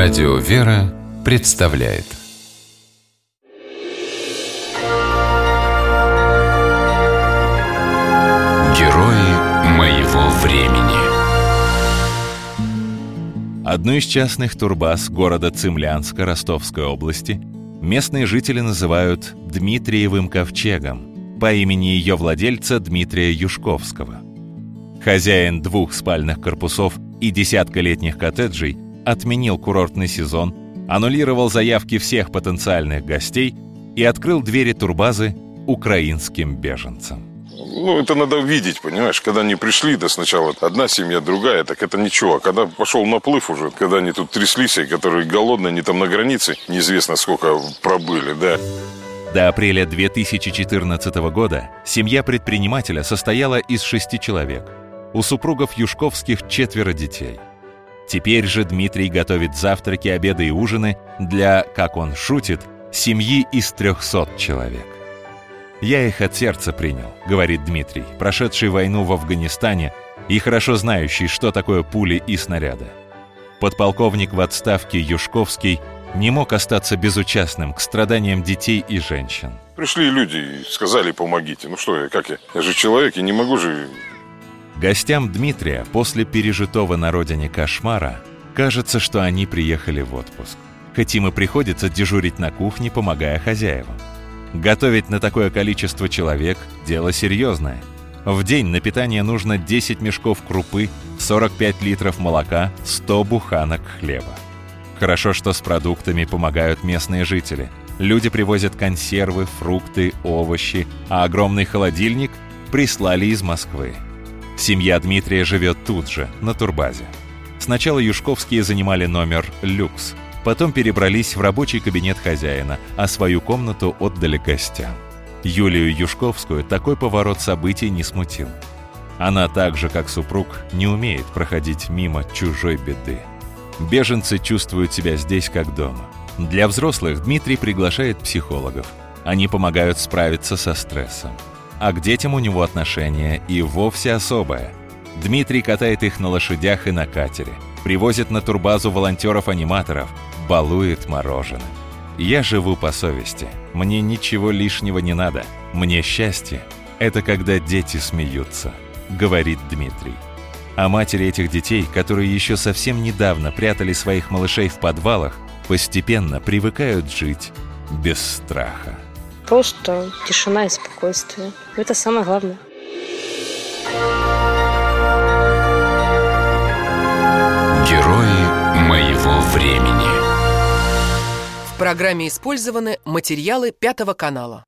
Радио «Вера» представляет Герои моего времени Одну из частных турбаз города Цимлянска Ростовской области местные жители называют Дмитриевым ковчегом по имени ее владельца Дмитрия Юшковского. Хозяин двух спальных корпусов и десятка летних коттеджей отменил курортный сезон, аннулировал заявки всех потенциальных гостей и открыл двери турбазы украинским беженцам. Ну, это надо видеть, понимаешь? Когда они пришли, да сначала одна семья, другая, так это ничего. А когда пошел наплыв уже, когда они тут тряслись, и которые голодные, они там на границе, неизвестно сколько пробыли, да. До апреля 2014 года семья предпринимателя состояла из шести человек. У супругов Юшковских четверо детей. Теперь же Дмитрий готовит завтраки, обеды и ужины для, как он шутит, семьи из 300 человек. «Я их от сердца принял», — говорит Дмитрий, прошедший войну в Афганистане и хорошо знающий, что такое пули и снаряды. Подполковник в отставке Юшковский не мог остаться безучастным к страданиям детей и женщин. Пришли люди и сказали, помогите. Ну что я, как я? Я же человек, я не могу же... Гостям Дмитрия после пережитого на родине кошмара кажется, что они приехали в отпуск. Хоть им и приходится дежурить на кухне, помогая хозяевам. Готовить на такое количество человек – дело серьезное. В день на питание нужно 10 мешков крупы, 45 литров молока, 100 буханок хлеба. Хорошо, что с продуктами помогают местные жители. Люди привозят консервы, фрукты, овощи, а огромный холодильник прислали из Москвы. Семья Дмитрия живет тут же, на турбазе. Сначала Юшковские занимали номер «Люкс», Потом перебрались в рабочий кабинет хозяина, а свою комнату отдали гостям. Юлию Юшковскую такой поворот событий не смутил. Она так же, как супруг, не умеет проходить мимо чужой беды. Беженцы чувствуют себя здесь как дома. Для взрослых Дмитрий приглашает психологов. Они помогают справиться со стрессом. А к детям у него отношение и вовсе особое. Дмитрий катает их на лошадях и на катере, привозит на турбазу волонтеров-аниматоров, балует мороженым. Я живу по совести. Мне ничего лишнего не надо. Мне счастье — это когда дети смеются, говорит Дмитрий. А матери этих детей, которые еще совсем недавно прятали своих малышей в подвалах, постепенно привыкают жить без страха. Просто тишина и спокойствие. Это самое главное. Герои моего времени В программе использованы материалы Пятого канала.